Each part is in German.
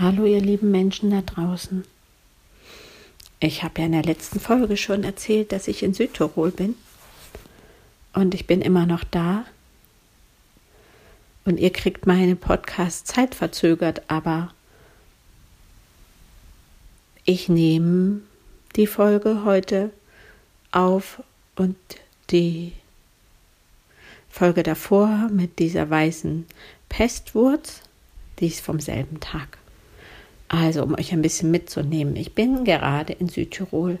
Hallo ihr lieben Menschen da draußen. Ich habe ja in der letzten Folge schon erzählt, dass ich in Südtirol bin. Und ich bin immer noch da. Und ihr kriegt meine Podcast zeitverzögert, aber ich nehme die Folge heute auf und die Folge davor mit dieser weißen Pestwurz, die ist vom selben Tag. Also, um euch ein bisschen mitzunehmen, ich bin gerade in Südtirol,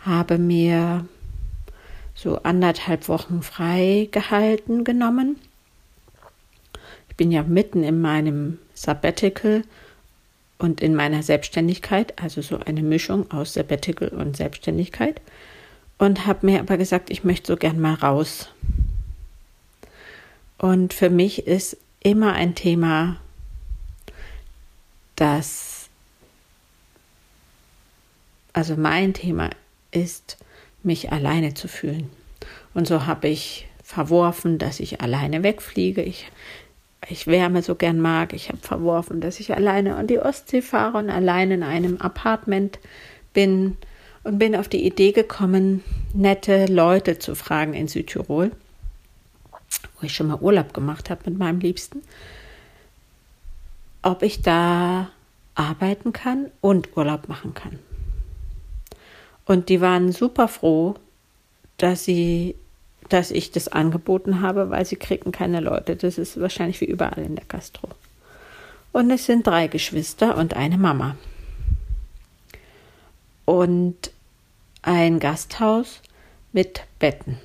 habe mir so anderthalb Wochen frei gehalten genommen. Ich bin ja mitten in meinem Sabbatical und in meiner Selbstständigkeit, also so eine Mischung aus Sabbatical und Selbstständigkeit. Und habe mir aber gesagt, ich möchte so gern mal raus. Und für mich ist immer ein Thema, dass also mein Thema ist, mich alleine zu fühlen. Und so habe ich verworfen, dass ich alleine wegfliege. Ich, ich Wärme so gern mag. Ich habe verworfen, dass ich alleine an die Ostsee fahre und allein in einem Apartment bin und bin auf die Idee gekommen, nette Leute zu fragen in Südtirol, wo ich schon mal Urlaub gemacht habe mit meinem Liebsten, ob ich da arbeiten kann und Urlaub machen kann. Und die waren super froh, dass sie, dass ich das angeboten habe, weil sie kriegen keine Leute. Das ist wahrscheinlich wie überall in der Gastro. Und es sind drei Geschwister und eine Mama. Und ein Gasthaus mit Betten,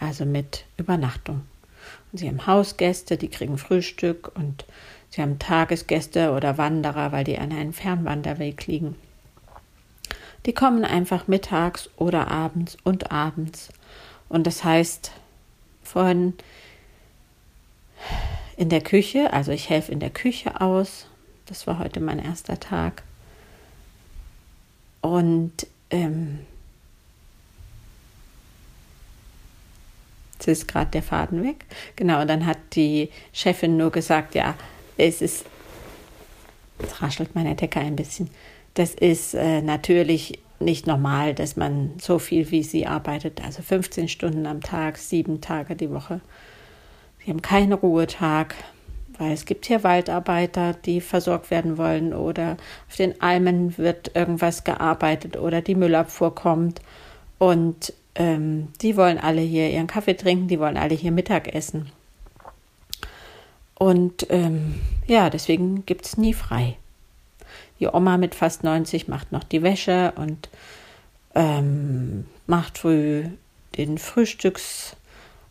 also mit Übernachtung. Und sie haben Hausgäste, die kriegen Frühstück und sie haben Tagesgäste oder Wanderer, weil die an einem Fernwanderweg liegen. Die kommen einfach mittags oder abends und abends. Und das heißt, von in der Küche, also ich helfe in der Küche aus. Das war heute mein erster Tag. Und ähm, jetzt ist gerade der Faden weg. Genau, und dann hat die Chefin nur gesagt, ja, es ist, jetzt raschelt meine Decke ein bisschen. Das ist äh, natürlich nicht normal, dass man so viel wie sie arbeitet, also 15 Stunden am Tag, sieben Tage die Woche. Sie haben keinen Ruhetag, weil es gibt hier Waldarbeiter, die versorgt werden wollen oder auf den Almen wird irgendwas gearbeitet oder die Müllabfuhr kommt und ähm, die wollen alle hier ihren Kaffee trinken, die wollen alle hier Mittag essen. Und ähm, ja, deswegen gibt es nie frei. Die Oma mit fast 90 macht noch die Wäsche und ähm, macht früh den Frühstücks,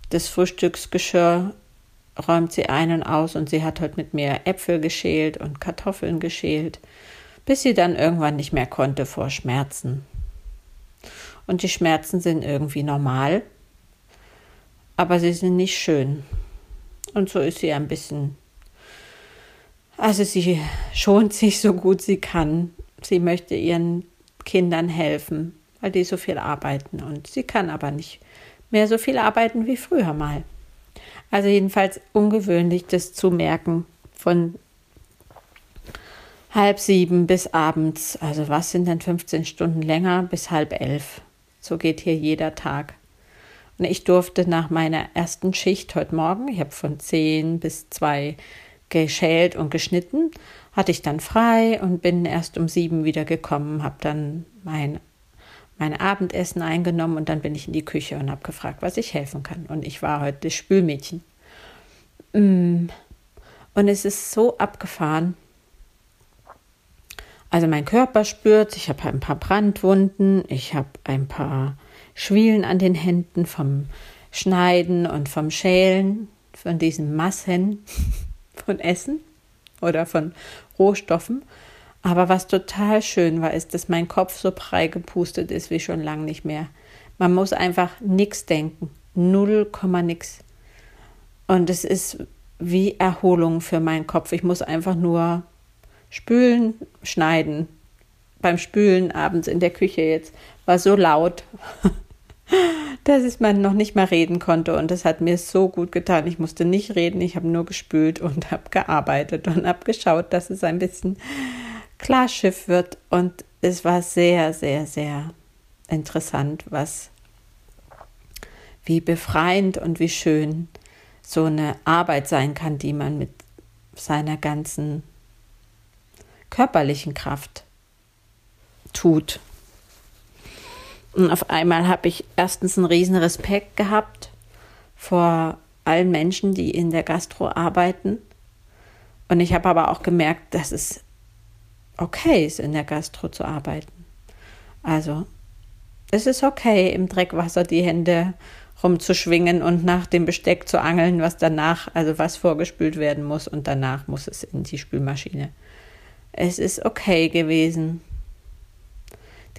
das Frühstücksgeschirr räumt sie ein und aus und sie hat heute mit mir Äpfel geschält und Kartoffeln geschält, bis sie dann irgendwann nicht mehr konnte vor Schmerzen. Und die Schmerzen sind irgendwie normal, aber sie sind nicht schön. Und so ist sie ein bisschen also sie schont sich so gut sie kann. Sie möchte ihren Kindern helfen, weil die so viel arbeiten und sie kann aber nicht mehr so viel arbeiten wie früher mal. Also jedenfalls ungewöhnlich, das zu merken von halb sieben bis abends. Also was sind denn 15 Stunden länger bis halb elf? So geht hier jeder Tag. Und ich durfte nach meiner ersten Schicht heute Morgen, ich habe von zehn bis zwei geschält und geschnitten, hatte ich dann frei und bin erst um sieben wieder gekommen, habe dann mein, mein Abendessen eingenommen und dann bin ich in die Küche und habe gefragt, was ich helfen kann. Und ich war heute das Spülmädchen. Mm. Und es ist so abgefahren. Also mein Körper spürt, ich habe ein paar Brandwunden, ich habe ein paar Schwielen an den Händen vom Schneiden und vom Schälen, von diesen Massen von Essen oder von Rohstoffen. Aber was total schön war, ist, dass mein Kopf so prall gepustet ist wie schon lange nicht mehr. Man muss einfach nichts denken. Null Komma nix. Und es ist wie Erholung für meinen Kopf. Ich muss einfach nur spülen, schneiden. Beim Spülen abends in der Küche jetzt war so laut, dass man noch nicht mal reden konnte. Und das hat mir so gut getan. Ich musste nicht reden, ich habe nur gespült und habe gearbeitet und habe geschaut, dass es ein bisschen Klarschiff wird. Und es war sehr, sehr, sehr interessant, was wie befreiend und wie schön so eine Arbeit sein kann, die man mit seiner ganzen körperlichen Kraft tut. Und auf einmal habe ich erstens einen riesen Respekt gehabt vor allen Menschen, die in der Gastro arbeiten. Und ich habe aber auch gemerkt, dass es okay ist, in der Gastro zu arbeiten. Also, es ist okay, im Dreckwasser die Hände rumzuschwingen und nach dem Besteck zu angeln, was danach, also was vorgespült werden muss und danach muss es in die Spülmaschine. Es ist okay gewesen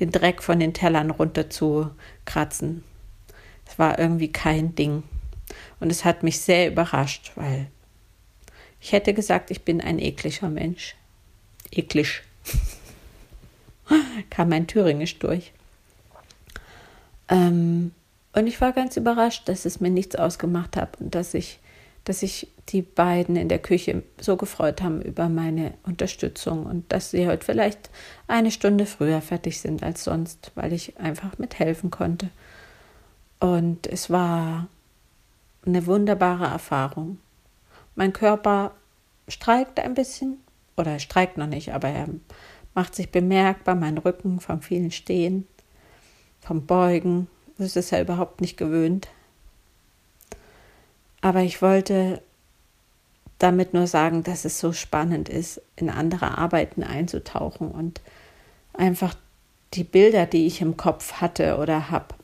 den Dreck von den Tellern runter zu kratzen. Es war irgendwie kein Ding. Und es hat mich sehr überrascht, weil ich hätte gesagt, ich bin ein ekliger Mensch. Eklig. Kam mein Thüringisch durch. Ähm, und ich war ganz überrascht, dass es mir nichts ausgemacht hat und dass ich dass sich die beiden in der Küche so gefreut haben über meine Unterstützung und dass sie heute vielleicht eine Stunde früher fertig sind als sonst, weil ich einfach mithelfen konnte. Und es war eine wunderbare Erfahrung. Mein Körper streikt ein bisschen, oder er streikt noch nicht, aber er macht sich bemerkbar, mein Rücken vom vielen Stehen, vom Beugen, das ist er überhaupt nicht gewöhnt. Aber ich wollte damit nur sagen, dass es so spannend ist, in andere Arbeiten einzutauchen und einfach die Bilder, die ich im Kopf hatte oder habe,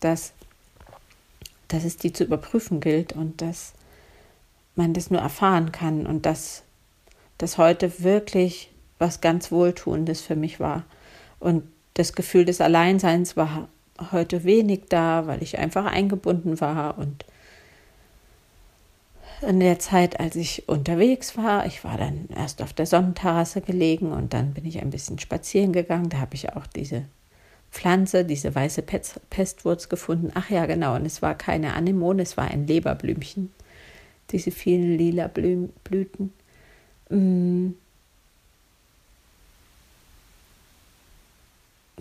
dass, dass es die zu überprüfen gilt und dass man das nur erfahren kann und dass das heute wirklich was ganz Wohltuendes für mich war. Und das Gefühl des Alleinseins war heute wenig da, weil ich einfach eingebunden war und in der Zeit, als ich unterwegs war. Ich war dann erst auf der Sonnenterrasse gelegen und dann bin ich ein bisschen spazieren gegangen. Da habe ich auch diese Pflanze, diese weiße Pestwurz gefunden. Ach ja, genau. Und es war keine Anemone, es war ein Leberblümchen. Diese vielen lila Blüten. Mm.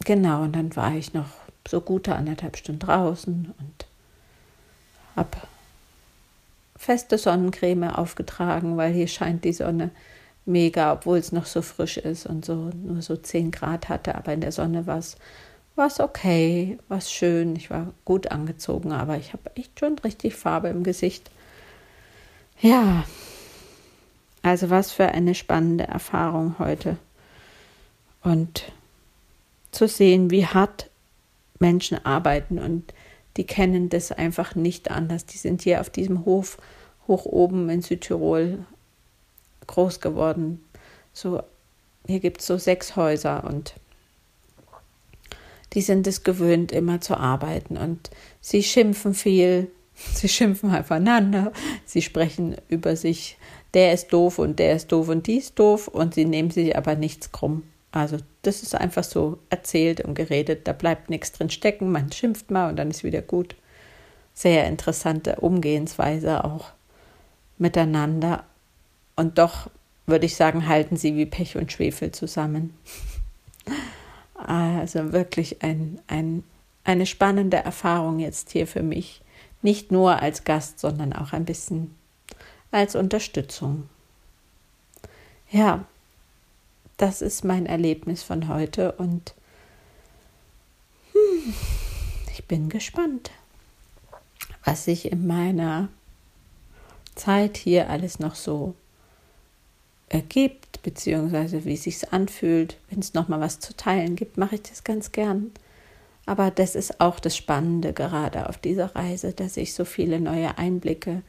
Genau, und dann war ich noch so gute anderthalb Stunden draußen und habe feste Sonnencreme aufgetragen, weil hier scheint die Sonne mega, obwohl es noch so frisch ist und so nur so 10 Grad hatte. Aber in der Sonne war es okay, war es schön. Ich war gut angezogen, aber ich habe echt schon richtig Farbe im Gesicht. Ja, also was für eine spannende Erfahrung heute. Und zu sehen, wie hart Menschen arbeiten und die kennen das einfach nicht anders. Die sind hier auf diesem Hof hoch oben in Südtirol groß geworden. So, hier gibt es so sechs Häuser und die sind es gewöhnt, immer zu arbeiten und sie schimpfen viel, sie schimpfen aufeinander, sie sprechen über sich, der ist doof und der ist doof und die ist doof und sie nehmen sich aber nichts krumm. Also das ist einfach so erzählt und geredet, da bleibt nichts drin stecken, man schimpft mal und dann ist wieder gut. Sehr interessante Umgehensweise auch miteinander. Und doch würde ich sagen, halten sie wie Pech und Schwefel zusammen. Also wirklich ein, ein, eine spannende Erfahrung jetzt hier für mich. Nicht nur als Gast, sondern auch ein bisschen als Unterstützung. Ja, das ist mein Erlebnis von heute und hm, ich bin gespannt, was sich in meiner Zeit hier alles noch so ergibt, beziehungsweise wie es sich anfühlt. Wenn es noch mal was zu teilen gibt, mache ich das ganz gern. Aber das ist auch das Spannende gerade auf dieser Reise, dass ich so viele neue Einblicke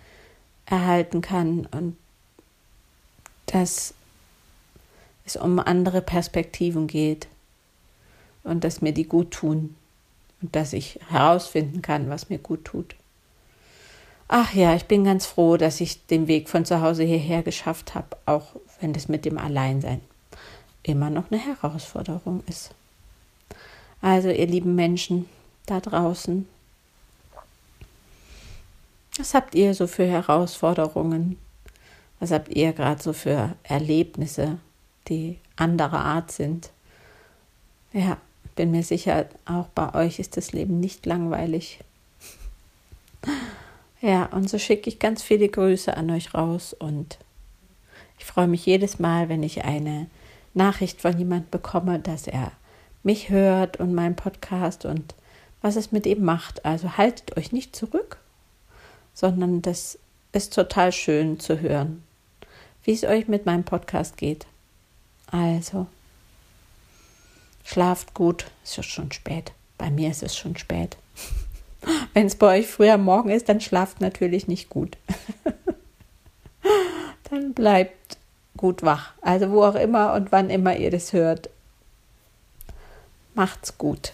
erhalten kann und dass es um andere Perspektiven geht und dass mir die gut tun und dass ich herausfinden kann, was mir gut tut. Ach ja, ich bin ganz froh, dass ich den Weg von zu Hause hierher geschafft habe, auch wenn es mit dem Alleinsein immer noch eine Herausforderung ist. Also ihr lieben Menschen da draußen, Was habt ihr so für Herausforderungen? Was habt ihr gerade so für Erlebnisse, die anderer Art sind? Ja, bin mir sicher, auch bei euch ist das Leben nicht langweilig. Ja, und so schicke ich ganz viele Grüße an euch raus und ich freue mich jedes Mal, wenn ich eine Nachricht von jemand bekomme, dass er mich hört und meinen Podcast und was es mit ihm macht. Also haltet euch nicht zurück, sondern das ist total schön zu hören, wie es euch mit meinem Podcast geht. Also, schlaft gut, es ist schon spät. Bei mir ist es schon spät. Wenn es bei euch früher Morgen ist, dann schlaft natürlich nicht gut. dann bleibt gut wach. Also wo auch immer und wann immer ihr das hört. Macht's gut.